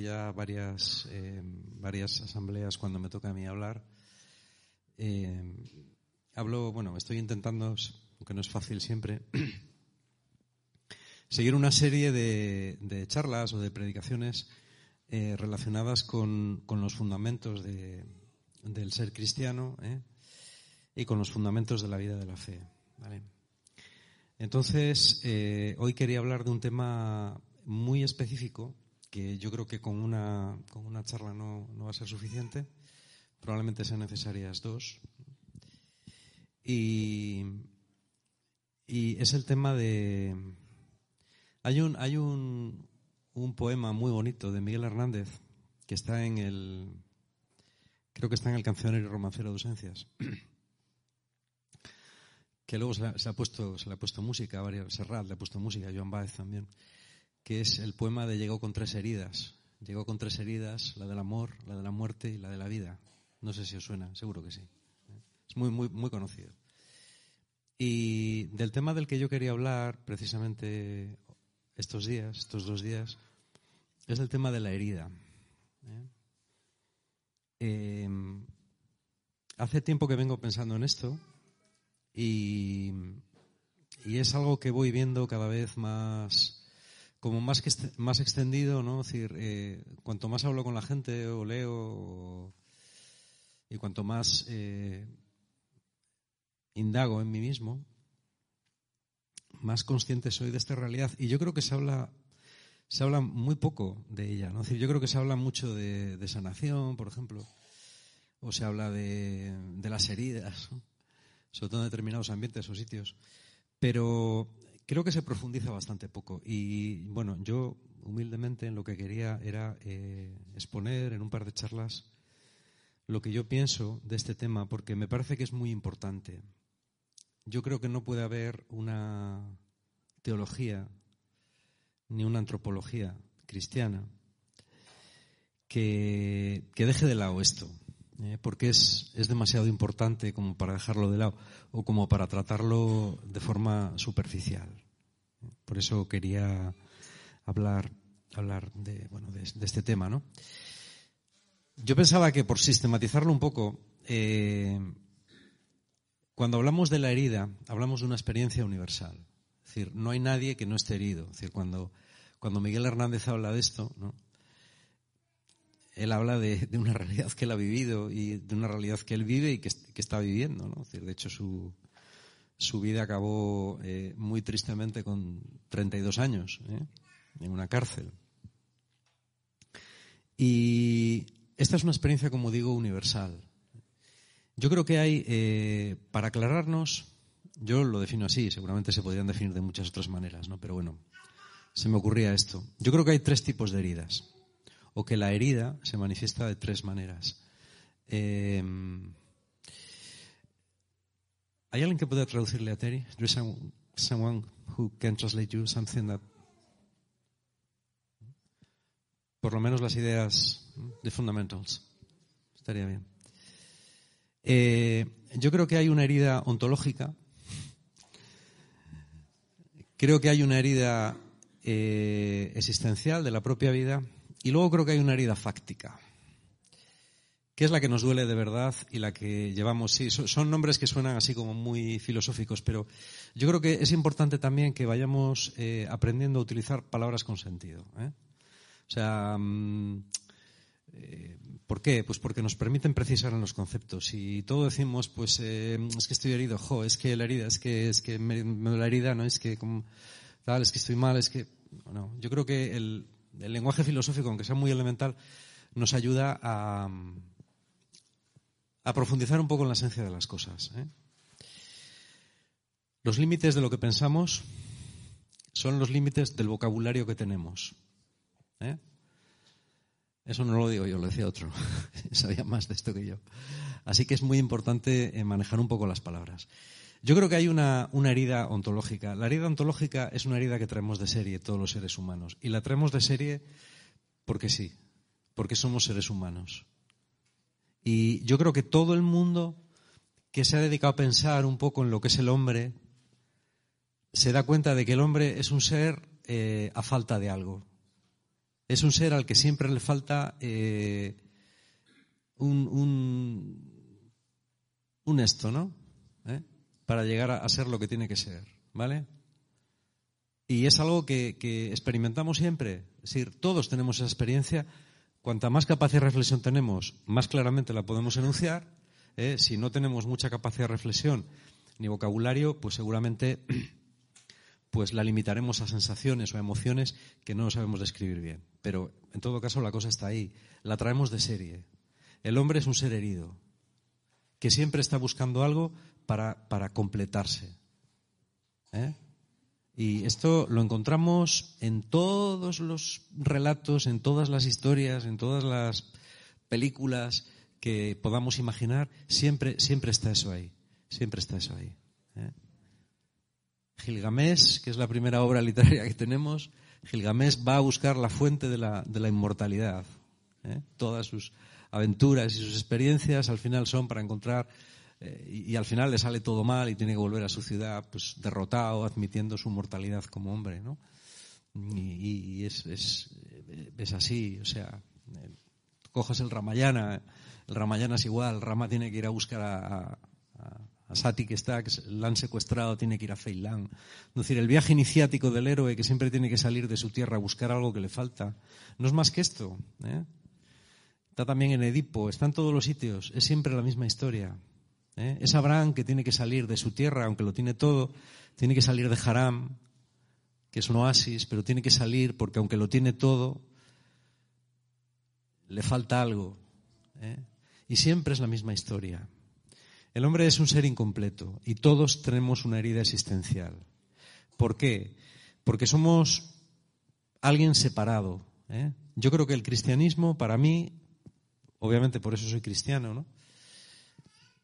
ya varias, eh, varias asambleas cuando me toca a mí hablar. Eh, hablo, bueno, estoy intentando, aunque no es fácil siempre, seguir una serie de, charlas o de predicaciones eh, relacionadas con, con los fundamentos de- del ser cristiano y con los fundamentos de la vida de la fe. Entonces, hoy quería hablar de un tema muy específico que yo creo que con una, con una charla no, no va a ser suficiente. Probablemente sean necesarias dos. Y, y es el tema de... Hay un, hay un, un poema muy bonito de Miguel Hernández que está en el... Creo que está en el cancionero romancero de ausencias que luego se, ha puesto, se le ha puesto música, a varios, Serrat le ha puesto música, Joan Baez también, que es el poema de Llegó con tres heridas. Llegó con tres heridas, la del amor, la de la muerte y la de la vida. No sé si os suena, seguro que sí. Es muy, muy, muy conocido. Y del tema del que yo quería hablar precisamente estos días, estos dos días, es el tema de la herida. ¿eh? Eh, hace tiempo que vengo pensando en esto y, y es algo que voy viendo cada vez más como más que más extendido no es decir eh, cuanto más hablo con la gente o leo y cuanto más eh, indago en mí mismo más consciente soy de esta realidad y yo creo que se habla se habla muy poco de ella no es decir yo creo que se habla mucho de, de sanación por ejemplo o se habla de, de las heridas ¿no? sobre todo en determinados ambientes o sitios. Pero creo que se profundiza bastante poco. Y bueno, yo humildemente en lo que quería era eh, exponer en un par de charlas lo que yo pienso de este tema, porque me parece que es muy importante. Yo creo que no puede haber una teología ni una antropología cristiana que, que deje de lado esto, eh, porque es, es demasiado importante como para dejarlo de lado o como para tratarlo de forma superficial. Por eso quería hablar, hablar de, bueno, de, este tema. ¿no? Yo pensaba que por sistematizarlo un poco, eh, cuando hablamos de la herida, hablamos de una experiencia universal. Es decir, no hay nadie que no esté herido. Es decir, cuando, cuando Miguel Hernández habla de esto, ¿no? Él habla de, una realidad que él ha vivido y de una realidad que él vive y que, está viviendo. ¿no? De hecho, su, su vida acabó eh, muy tristemente con 32 años ¿eh? en una cárcel. Y esta es una experiencia, como digo, universal. Yo creo que hay, eh, para aclararnos, yo lo defino así, seguramente se podrían definir de muchas otras maneras, ¿no? pero bueno, se me ocurría esto. Yo creo que hay tres tipos de heridas o que la herida se manifiesta de tres maneras. Eh, ¿Hay alguien que pueda traducirle a Terry? There is someone who can translate you something that por lo menos las ideas de fundamentals. Estaría bien. Eh, yo creo que hay una herida ontológica. Creo que hay una herida eh, existencial de la propia vida y luego creo que hay una herida fáctica, que es la que nos duele de verdad y la que llevamos. Sí, son nombres que suenan así como muy filosóficos, pero yo creo que es importante también que vayamos eh, aprendiendo a utilizar palabras con sentido. ¿eh? O sea, eh, ¿por qué? Pues porque nos permiten precisar en los conceptos. Y todo decimos, pues es que estoy herido, jo, es que la herida, es que es que me, me la herida, no es que como, tal, es que estoy mal, es que no. Yo creo que el el lenguaje filosófico, aunque sea muy elemental, nos ayuda a, profundizar un poco en la esencia de las cosas. ¿eh? Los límites de lo que pensamos son los límites del vocabulario que tenemos. ¿eh? Eso no lo digo yo, lo decía otro. Sabía más de esto que yo. Así que es muy importante eh, manejar un poco las palabras. Yo creo que hay una, una, herida ontológica. La herida ontológica es una herida que traemos de serie todos los seres humanos. Y la traemos de serie porque sí, porque somos seres humanos. Y yo creo que todo el mundo que se ha dedicado a pensar un poco en lo que es el hombre, se da cuenta de que el hombre es un ser eh, a falta de algo. Es un ser al que siempre le falta eh, un, un, esto, ¿no? ¿Eh? Para llegar a, ser lo que tiene que ser, ¿vale? Y es algo que, experimentamos siempre. Es decir, todos tenemos esa experiencia. Cuanta más capacidad de reflexión tenemos, más claramente la podemos enunciar. Si no tenemos mucha capacidad de reflexión ni vocabulario, pues seguramente pues la limitaremos a sensaciones o a emociones que no sabemos describir bien. Pero en todo caso la cosa está ahí. La traemos de serie. El hombre es un ser herido que siempre está buscando algo para, para completarse. ¿eh? Y esto lo encontramos en todos los relatos, en todas las historias, en todas las películas que podamos imaginar. Siempre, siempre está eso ahí. Siempre está eso ahí. ¿eh? Que es la primera obra literaria que tenemos, Gilgamesh va a buscar la fuente de la, de la inmortalidad. ¿eh? Todas sus aventuras y sus experiencias al final son para encontrar eh, y, al final le sale todo mal y tiene que volver a su ciudad pues derrotado, admitiendo su mortalidad como hombre, ¿no? Y, es, es, es, así, o sea, eh, coges el Ramayana, el Ramayana es igual, Rama tiene que ir a buscar a a Sati que está, que la han secuestrado, tiene que ir a Feilán. Es decir, el viaje iniciático del héroe que siempre tiene que salir de su tierra a buscar algo que le falta. No es más que esto. ¿eh? Está también en Edipo, está en todos los sitios, es siempre la misma historia. ¿Eh? Es Abraham que tiene que salir de su tierra, aunque lo tiene todo, tiene que salir de Haram, que es un oasis, pero tiene que salir porque aunque lo tiene todo, le falta algo. ¿eh? Y siempre es la misma historia. El hombre es un ser incompleto y todos tenemos una herida existencial. ¿Por qué? Porque somos alguien separado. ¿eh? Yo creo que el cristianismo, para mí, obviamente por eso soy cristiano, ¿no?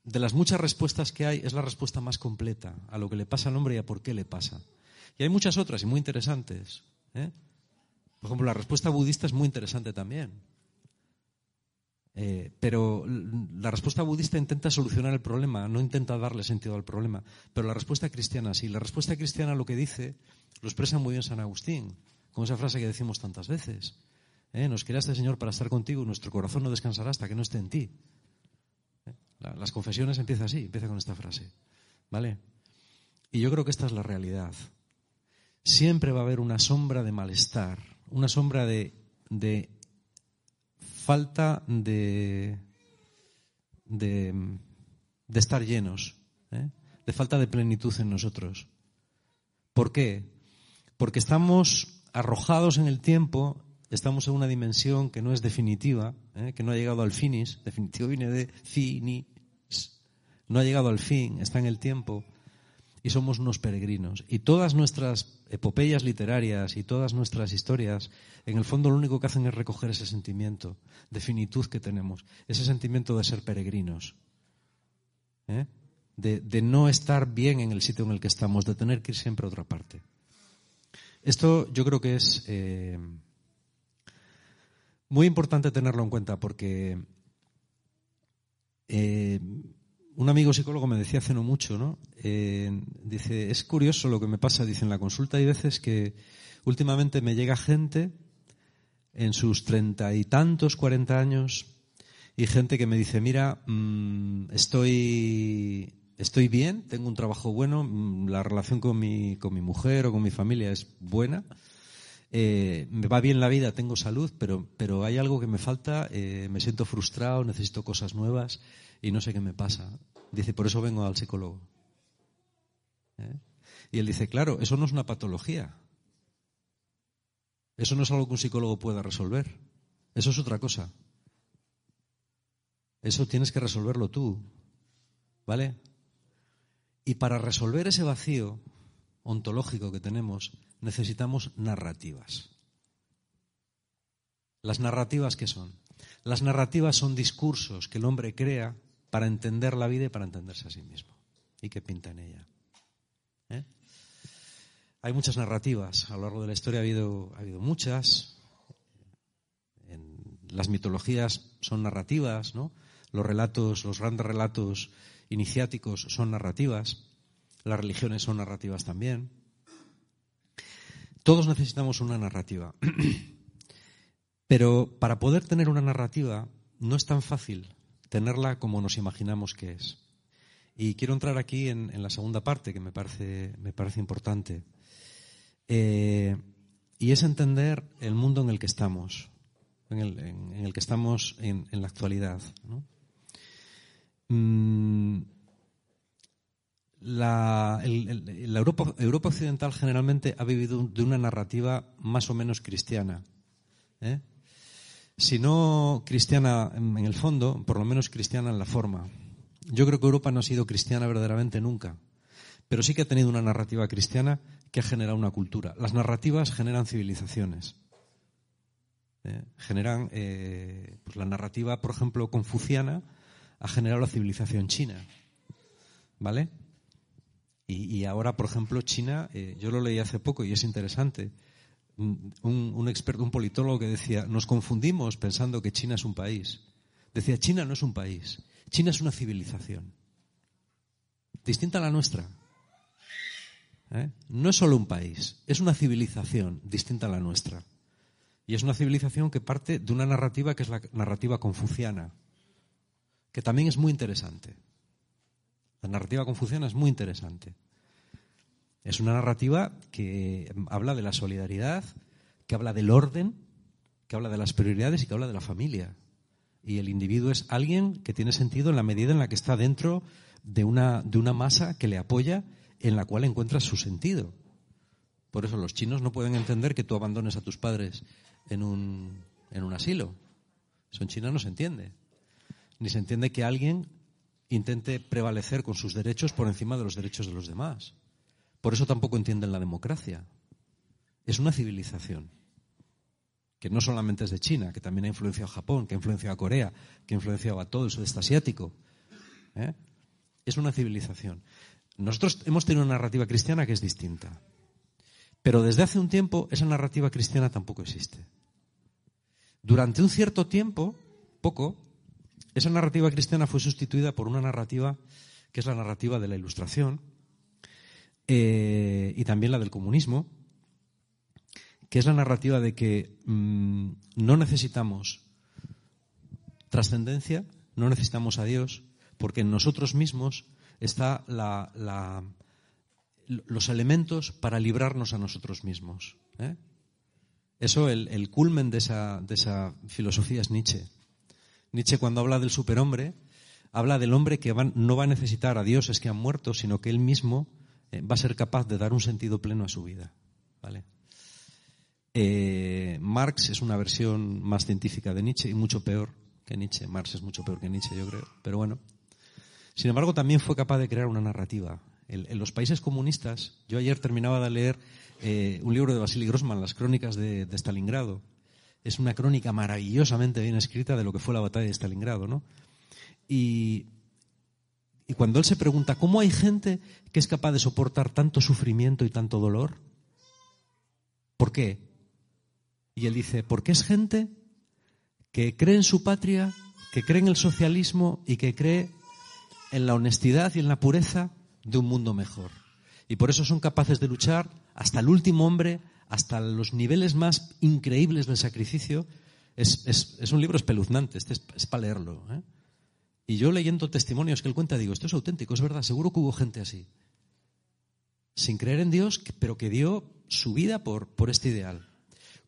De las muchas respuestas que hay, es la respuesta más completa a lo que le pasa al hombre y a por qué le pasa. Y hay muchas otras y muy interesantes. ¿eh? Por ejemplo, la respuesta budista es muy interesante también. Eh, pero la respuesta budista intenta solucionar el problema, no intenta darle sentido al problema. Pero la respuesta cristiana sí. La respuesta cristiana lo que dice lo expresa muy bien San Agustín, con esa frase que decimos tantas veces. ¿Eh? Nos creaste, Señor, para estar contigo nuestro corazón no descansará hasta que no esté en ti. Las confesiones empieza así, empieza con esta frase. ¿Vale? Y yo creo que esta es la realidad. Siempre va a haber una sombra de malestar, una sombra de, de falta de, de, estar llenos, ¿eh? de falta de plenitud en nosotros. ¿Por qué? Porque estamos arrojados en el tiempo, estamos en una dimensión que no es definitiva, ¿eh? que no ha llegado al finis, definitivo viene de finis, no ha llegado al fin, está en el tiempo y somos unos peregrinos. Y todas nuestras epopeyas literarias y todas nuestras historias, en el fondo lo único que hacen es recoger ese sentimiento de finitud que tenemos, ese sentimiento de ser peregrinos, ¿eh? de, no estar bien en el sitio en el que estamos, de tener que ir siempre a otra parte. Esto yo creo que es eh, muy importante tenerlo en cuenta porque eh, un amigo psicólogo me decía hace no mucho, ¿no? Eh, dice, es curioso lo que me pasa, dice, en la consulta hay veces que últimamente me llega gente en sus treinta y tantos, cuarenta años, y gente que me dice, mira, mm, estoy, estoy bien, tengo un trabajo bueno, mm, la relación con mi, con mi mujer o con mi familia es buena, eh, me va bien la vida, tengo salud, pero, pero hay algo que me falta, eh, me siento frustrado, necesito cosas nuevas y no sé qué me pasa. Dice, por eso vengo al psicólogo. ¿Eh? Y él dice, claro, eso no es una patología. Eso no es algo que un psicólogo pueda resolver. Eso es otra cosa. Eso tienes que resolverlo tú. ¿Vale? Y para resolver ese vacío ontológico que tenemos, necesitamos narrativas. ¿Las narrativas qué son? Las narrativas son discursos que el hombre crea para entender la vida y para entenderse a sí mismo. Y que pinta en ella. ¿Eh? Hay muchas narrativas. A lo largo de la historia ha habido, ha habido muchas. En, las mitologías son narrativas, ¿no? Los relatos, los grandes relatos iniciáticos son narrativas. Las religiones son narrativas también. Todos necesitamos una narrativa. Pero para poder tener una narrativa no es tan fácil tenerla como nos imaginamos que es. Y quiero entrar aquí en, la segunda parte que me parece, me parece importante. Eh, y es entender el mundo en el que estamos, en el, que estamos en, la actualidad. Mm, la, Europa, Europa, occidental generalmente ha vivido de una narrativa más o menos cristiana. ¿eh? Si no cristiana en el fondo, por lo menos cristiana en la forma. Yo creo que Europa no ha sido cristiana verdaderamente nunca, pero sí que ha tenido una narrativa cristiana que ha generado una cultura. Las narrativas generan civilizaciones. ¿eh? generan eh, pues la narrativa, por ejemplo, confuciana ha generado la civilización china, ¿vale? Y, ahora, por ejemplo, China, eh, yo lo leí hace poco y es interesante. Un, experto, un politólogo que decía, nos confundimos pensando que China es un país. Decía, China no es un país, China es una civilización, distinta a la nuestra. ¿eh? No es solo un país, es una civilización distinta a la nuestra. Y es una civilización que parte de una narrativa que es la narrativa confuciana, que también es muy interesante. La narrativa confuciana es muy interesante. Es una narrativa que habla de la solidaridad, que habla del orden, que habla de las prioridades y que habla de la familia. Y el individuo es alguien que tiene sentido en la medida en la que está dentro de una, de una masa que le apoya en la cual encuentras su sentido. Por eso los chinos no pueden entender que tú abandones a tus padres en un, en un asilo. Eso en China no se entiende. Ni se entiende que alguien intente prevalecer con sus derechos por encima de los derechos de los demás. Por eso tampoco entienden la democracia. Es una civilización que no solamente es de China, que también ha influenciado a Japón, que ha influenciado a Corea, que ha influenciado a todo el sudeste asiático. ¿eh? Es una civilización. Nosotros hemos tenido una narrativa cristiana que es distinta. Pero desde hace un tiempo esa narrativa cristiana tampoco existe. Durante un cierto tiempo, poco, esa narrativa cristiana fue sustituida por una narrativa que es la narrativa de la ilustración eh, y también la del comunismo, que es la narrativa de que mm, no necesitamos trascendencia, no necesitamos a Dios, porque en nosotros mismos está los elementos para librarnos a nosotros mismos. ¿eh? Eso, el, culmen de esa, de esa, filosofía es Nietzsche. Nietzsche cuando habla del superhombre, habla del hombre que no va a necesitar a dioses que han muerto, sino que él mismo eh, va a ser capaz de dar un sentido pleno a su vida. ¿vale? Eh, Marx es una versión más científica de Nietzsche y mucho peor que Nietzsche. Marx es mucho peor que Nietzsche, yo creo. Pero bueno, sin embargo, también fue capaz de crear una narrativa. En, los países comunistas, yo ayer terminaba de leer eh, un libro de Vasily Grossman, Las crónicas de, Stalingrado. Es una crónica maravillosamente bien escrita de lo que fue la batalla de Stalingrado, ¿no? Y, y cuando él se pregunta, ¿cómo hay gente que es capaz de soportar tanto sufrimiento y tanto dolor? ¿Por qué? Y él dice, porque es gente que cree en su patria, que cree en el socialismo y que cree en la honestidad y en la pureza de un mundo mejor. Y por eso son capaces de luchar hasta el último hombre, hasta los niveles más increíbles del sacrificio. Es, un libro espeluznante, este es, para leerlo. ¿eh? Y yo leyendo testimonios que él cuenta, digo, esto es auténtico, es verdad, seguro que hubo gente así. Sin creer en Dios, pero que dio su vida por, este ideal.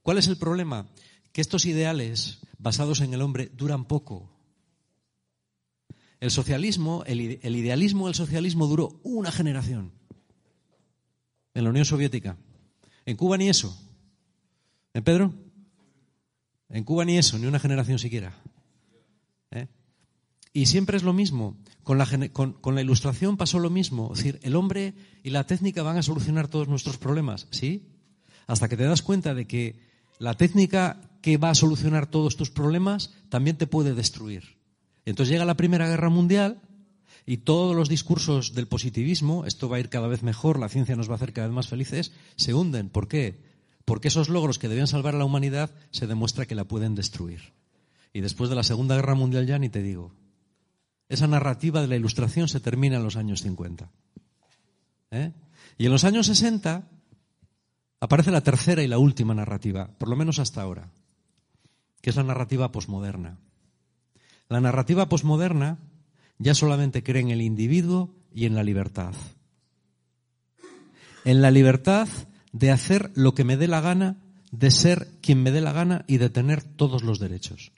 ¿Cuál es el problema? Que estos ideales basados en el hombre duran poco. El socialismo, el, idealismo del socialismo duró una generación en la Unión Soviética. En Cuba ni eso. ¿Eh, Pedro? En Cuba ni eso, ni una generación siquiera. ¿Eh? Y siempre es lo mismo. Con la, con, con la, ilustración pasó lo mismo. Es decir, el hombre y la técnica van a solucionar todos nuestros problemas, ¿sí? Hasta que te das cuenta de que la técnica que va a solucionar todos tus problemas también te puede destruir. Entonces llega la Primera Guerra Mundial y todos los discursos del positivismo, esto va a ir cada vez mejor, la ciencia nos va a hacer cada vez más felices, se hunden. ¿Por qué? Porque esos logros que debían salvar a la humanidad se demuestra que la pueden destruir. Y después de la Segunda Guerra Mundial ya ni te digo. Esa narrativa de la ilustración se termina en los años 50. ¿Eh? Y en los años 60 aparece la tercera y la última narrativa, por lo menos hasta ahora, que es la narrativa posmoderna. La narrativa posmoderna ya solamente cree en el individuo y en la libertad. En la libertad de hacer lo que me dé la gana, de ser quien me dé la gana y de tener todos los derechos.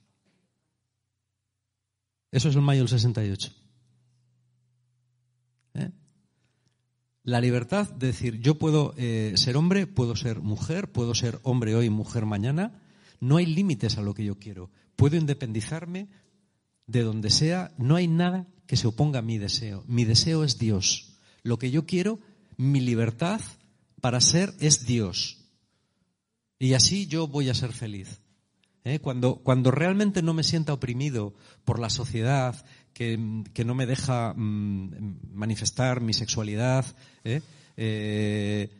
Eso es el mayo del 68. ¿Eh? La libertad de decir, yo puedo eh, ser hombre, puedo ser mujer, puedo ser hombre hoy, mujer mañana. No hay límites a lo que yo quiero. Puedo independizarme de donde sea. No hay nada que se oponga a mi deseo. Mi deseo es Dios. Lo que yo quiero, mi libertad, para ser es Dios. Y así yo voy a ser feliz. ¿Eh? Cuando, cuando realmente no me sienta oprimido por la sociedad, que, no me deja mm, manifestar mi sexualidad, ¿eh? Eh,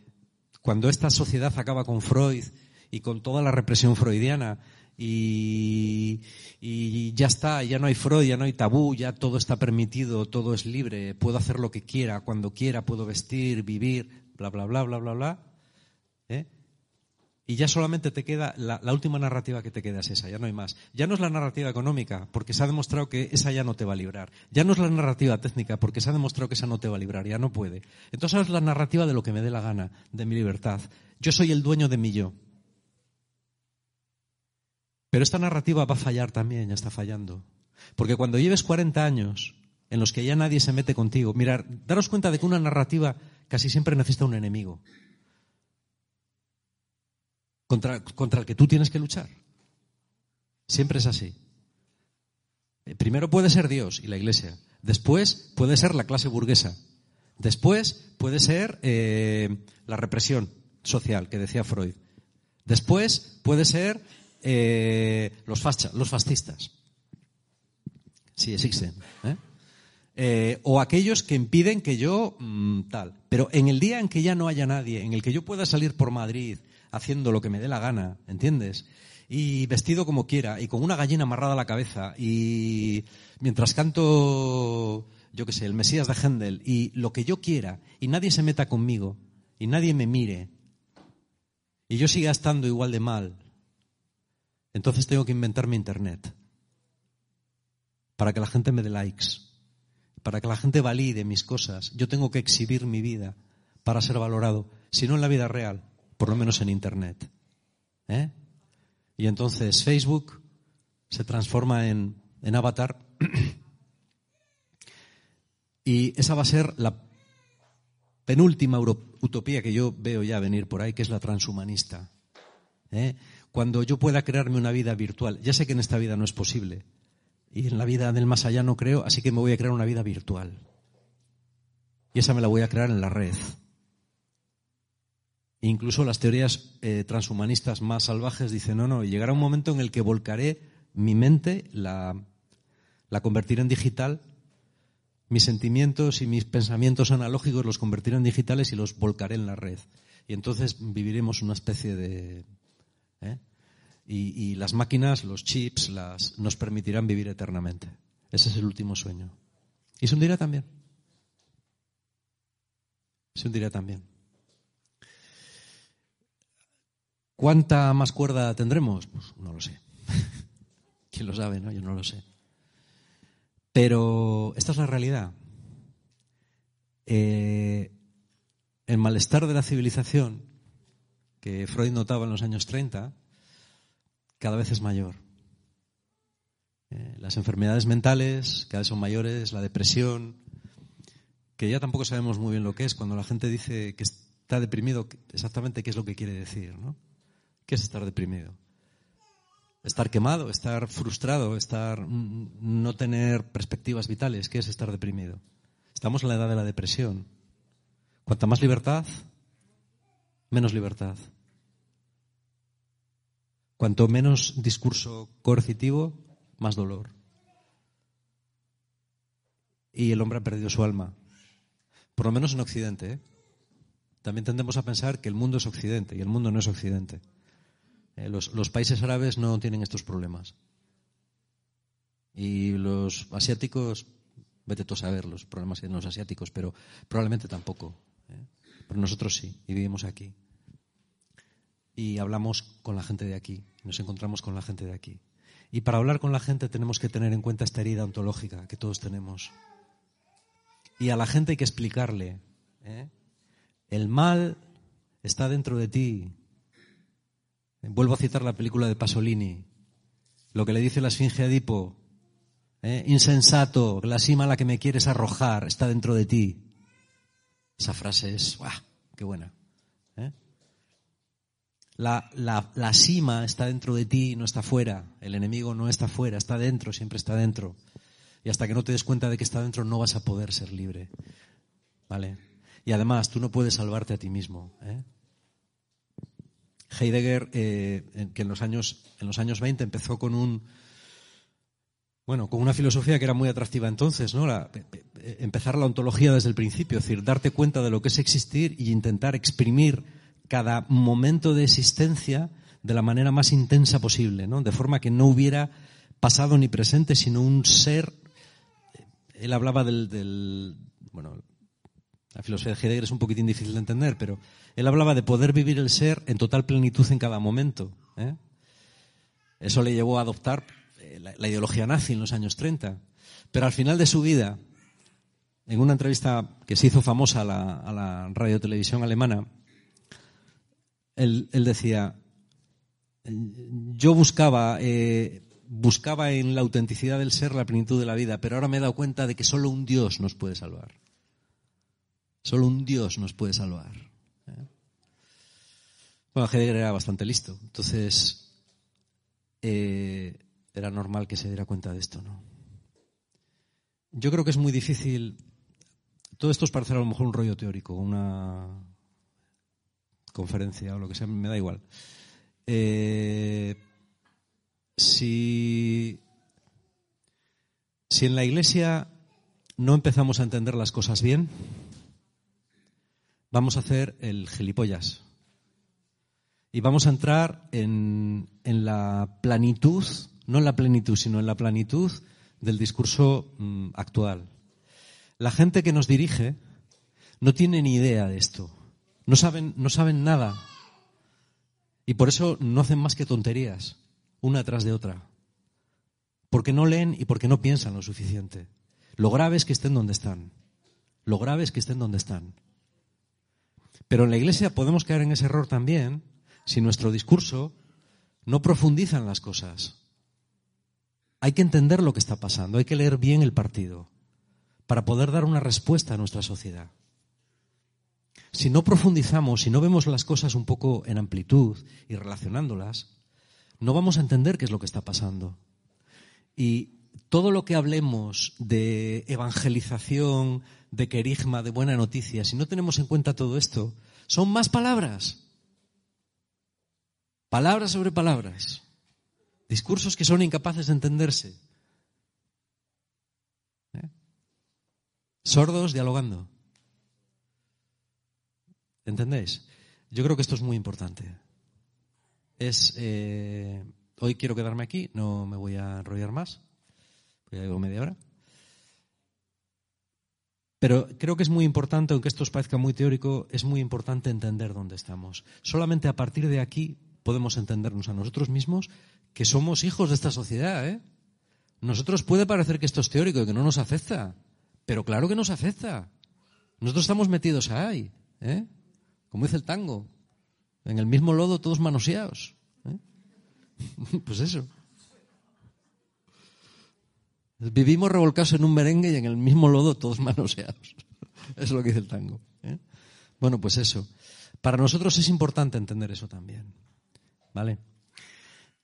cuando esta sociedad acaba con Freud y con toda la represión freudiana y, ya está, ya no hay Freud, ya no hay tabú, ya todo está permitido, todo es libre, puedo hacer lo que quiera, cuando quiera, puedo vestir, vivir, bla, bla, bla, bla, bla, bla. ¿eh? Y ya solamente te queda, la, última narrativa que te queda es esa, ya no hay más. Ya no es la narrativa económica, porque se ha demostrado que esa ya no te va a librar. Ya no es la narrativa técnica, porque se ha demostrado que esa no te va a librar, ya no puede. Entonces es la narrativa de lo que me dé la gana, de mi libertad. Yo soy el dueño de mi yo. Pero esta narrativa va a fallar también, ya está fallando. Porque cuando lleves 40 años en los que ya nadie se mete contigo, mirar, daros cuenta de que una narrativa casi siempre necesita un enemigo contra, contra el que tú tienes que luchar. Siempre es así. Eh, primero puede ser Dios y la Iglesia. Después puede ser la clase burguesa. Después puede ser eh, la represión social que decía Freud. Después puede ser eh, los, los fascistas. Si existen. ¿eh? Eh, o aquellos que impiden que yo mm, tal. Pero en el día en que ya no haya nadie, en el que yo pueda salir por Madrid haciendo lo que me dé la gana, ¿entiendes? Y vestido como quiera, y con una gallina amarrada a la cabeza, y mientras canto, yo qué sé, el Mesías de Händel, y lo que yo quiera, y nadie se meta conmigo, y nadie me mire, y yo siga estando igual de mal, entonces tengo que inventarme Internet para que la gente me dé likes para que la gente valide mis cosas, yo tengo que exhibir mi vida para ser valorado, si no en la vida real, por lo menos en Internet. ¿eh? Y entonces Facebook se transforma en, en avatar y esa va a ser la penúltima utopía que yo veo ya venir por ahí, que es la transhumanista. ¿eh? Cuando yo pueda crearme una vida virtual, ya sé que en esta vida no es posible, y en la vida del más allá no creo, así que me voy a crear una vida virtual. Y esa me la voy a crear en la red. Incluso las teorías eh, transhumanistas más salvajes dicen, no, no, llegará un momento en el que volcaré mi mente, la, la convertiré en digital, mis sentimientos y mis pensamientos analógicos los convertiré en digitales y los volcaré en la red. Y entonces viviremos una especie de... ¿eh? y, las máquinas, los chips, las, nos permitirán vivir eternamente. Ese es el último sueño. Y se hundirá también. Se hundirá también. ¿Cuánta más cuerda tendremos? Pues no lo sé. ¿Quién lo sabe? No? Yo no lo sé. Pero esta es la realidad. Eh, el malestar de la civilización que Freud notaba en los años 30 cada vez es mayor. Eh, las enfermedades mentales cada vez son mayores, la depresión, que ya tampoco sabemos muy bien lo que es. Cuando la gente dice que está deprimido, exactamente qué es lo que quiere decir. ¿no? ¿Qué es estar deprimido? Estar quemado, estar frustrado, estar no tener perspectivas vitales. ¿Qué es estar deprimido? Estamos en la edad de la depresión. Cuanta más libertad, menos libertad. Cuanto menos discurso coercitivo, más dolor. Y el hombre ha perdido su alma. Por lo menos en Occidente. ¿eh? También tendemos a pensar que el mundo es Occidente y el mundo no es Occidente. Eh, los, países árabes no tienen estos problemas. Y los asiáticos, vete tú a saber los problemas que tienen los asiáticos, pero probablemente tampoco. ¿eh? Pero nosotros sí, y vivimos aquí. Y hablamos con la gente de aquí, nos encontramos con la gente de aquí. Y para hablar con la gente tenemos que tener en cuenta esta herida ontológica que todos tenemos. Y a la gente hay que explicarle, ¿eh? el mal está dentro de ti, Vuelvo a citar la película de Pasolini. Lo que le dice la esfinge a Edipo. ¿eh? Insensato, la cima a la que me quieres arrojar está dentro de ti. Esa frase es, ¡guau! ¡Qué buena! ¿eh? La, la, la, cima está dentro de ti, no está fuera. El enemigo no está fuera, está dentro, siempre está dentro. Y hasta que no te des cuenta de que está dentro no vas a poder ser libre. ¿Vale? Y además, tú no puedes salvarte a ti mismo. ¿eh? Heidegger, eh, que en los, años, en los años 20 empezó con un, bueno, con una filosofía que era muy atractiva entonces, ¿no? empezar la ontología desde el principio, es decir, darte cuenta de lo que es existir y intentar exprimir cada momento de existencia de la manera más intensa posible, ¿no? De forma que no hubiera pasado ni presente, sino un ser. Él hablaba del, bueno, la filosofía de Heidegger es un poquitín difícil de entender, pero él hablaba de poder vivir el ser en total plenitud en cada momento. ¿eh? Eso le llevó a adoptar eh, la, ideología nazi en los años 30. Pero al final de su vida, en una entrevista que se hizo famosa a la, a radio televisión alemana, él, decía, yo buscaba, eh, buscaba en la autenticidad del ser la plenitud de la vida, pero ahora me he dado cuenta de que solo un Dios nos puede salvar. Solo un Dios nos puede salvar. ¿eh? Bueno, Heidegger era bastante listo, entonces eh, era normal que se diera cuenta de esto, ¿no? Yo creo que es muy difícil. Todo esto es parecer a lo mejor un rollo teórico, una conferencia o lo que sea, me da igual. Eh, si, si en la iglesia no empezamos a entender las cosas bien, vamos a hacer el gilipollas. Y vamos a entrar en, la planitud, no en la plenitud, sino en la plenitud del discurso mm, actual. La gente que nos dirige no tiene ni idea de esto. No saben, no saben nada. Y por eso no hacen más que tonterías, una tras de otra. Porque no leen y porque no piensan lo suficiente. Lo grave es que estén donde están. Lo grave es que estén donde están. Pero en la Iglesia podemos caer en ese error también si nuestro discurso no profundiza en las cosas. Hay que entender lo que está pasando, hay que leer bien el partido para poder dar una respuesta a nuestra sociedad. Si no profundizamos, si no vemos las cosas un poco en amplitud y relacionándolas, no vamos a entender qué es lo que está pasando. Y todo lo que hablemos de evangelización, de querigma, de buena noticia, si no tenemos en cuenta todo esto, son más palabras. Palabras sobre palabras. Discursos que son incapaces de entenderse. ¿Eh? Sordos dialogando. ¿Entendéis? Yo creo que esto es muy importante. Es, eh, hoy quiero quedarme aquí, no me voy a enrollar más. Ya llevo media hora. Pero creo que es muy importante, aunque esto os parezca muy teórico, es muy importante entender dónde estamos. Solamente a partir de aquí podemos entendernos a nosotros mismos que somos hijos de esta sociedad. ¿eh? Nosotros puede parecer que esto es teórico y que no nos afecta, pero claro que nos afecta. Nosotros estamos metidos ahí, ¿eh? Como dice el tango, en el mismo lodo todos manoseados. ¿eh? pues eso. Vivimos revolcados en un merengue y en el mismo lodo todos manoseados. Es lo que dice el tango. ¿eh? Bueno, pues eso. Para nosotros es importante entender eso también. ¿Vale?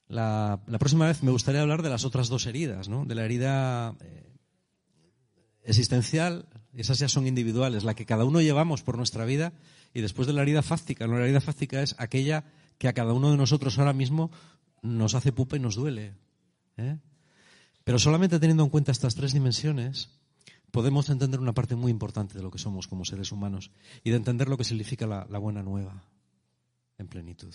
La, próxima vez me gustaría hablar de las otras dos heridas, ¿no? De la herida eh, existencial, esas ya son individuales, la que cada uno llevamos por nuestra vida, y después de la herida fáctica. La herida fáctica es aquella que a cada uno de nosotros ahora mismo nos hace pupa y nos duele. ¿eh? Pero solamente teniendo en cuenta estas tres dimensiones, podemos entender una parte muy importante de lo que somos como seres humanos y de entender lo que significa la, la buena nueva en plenitud.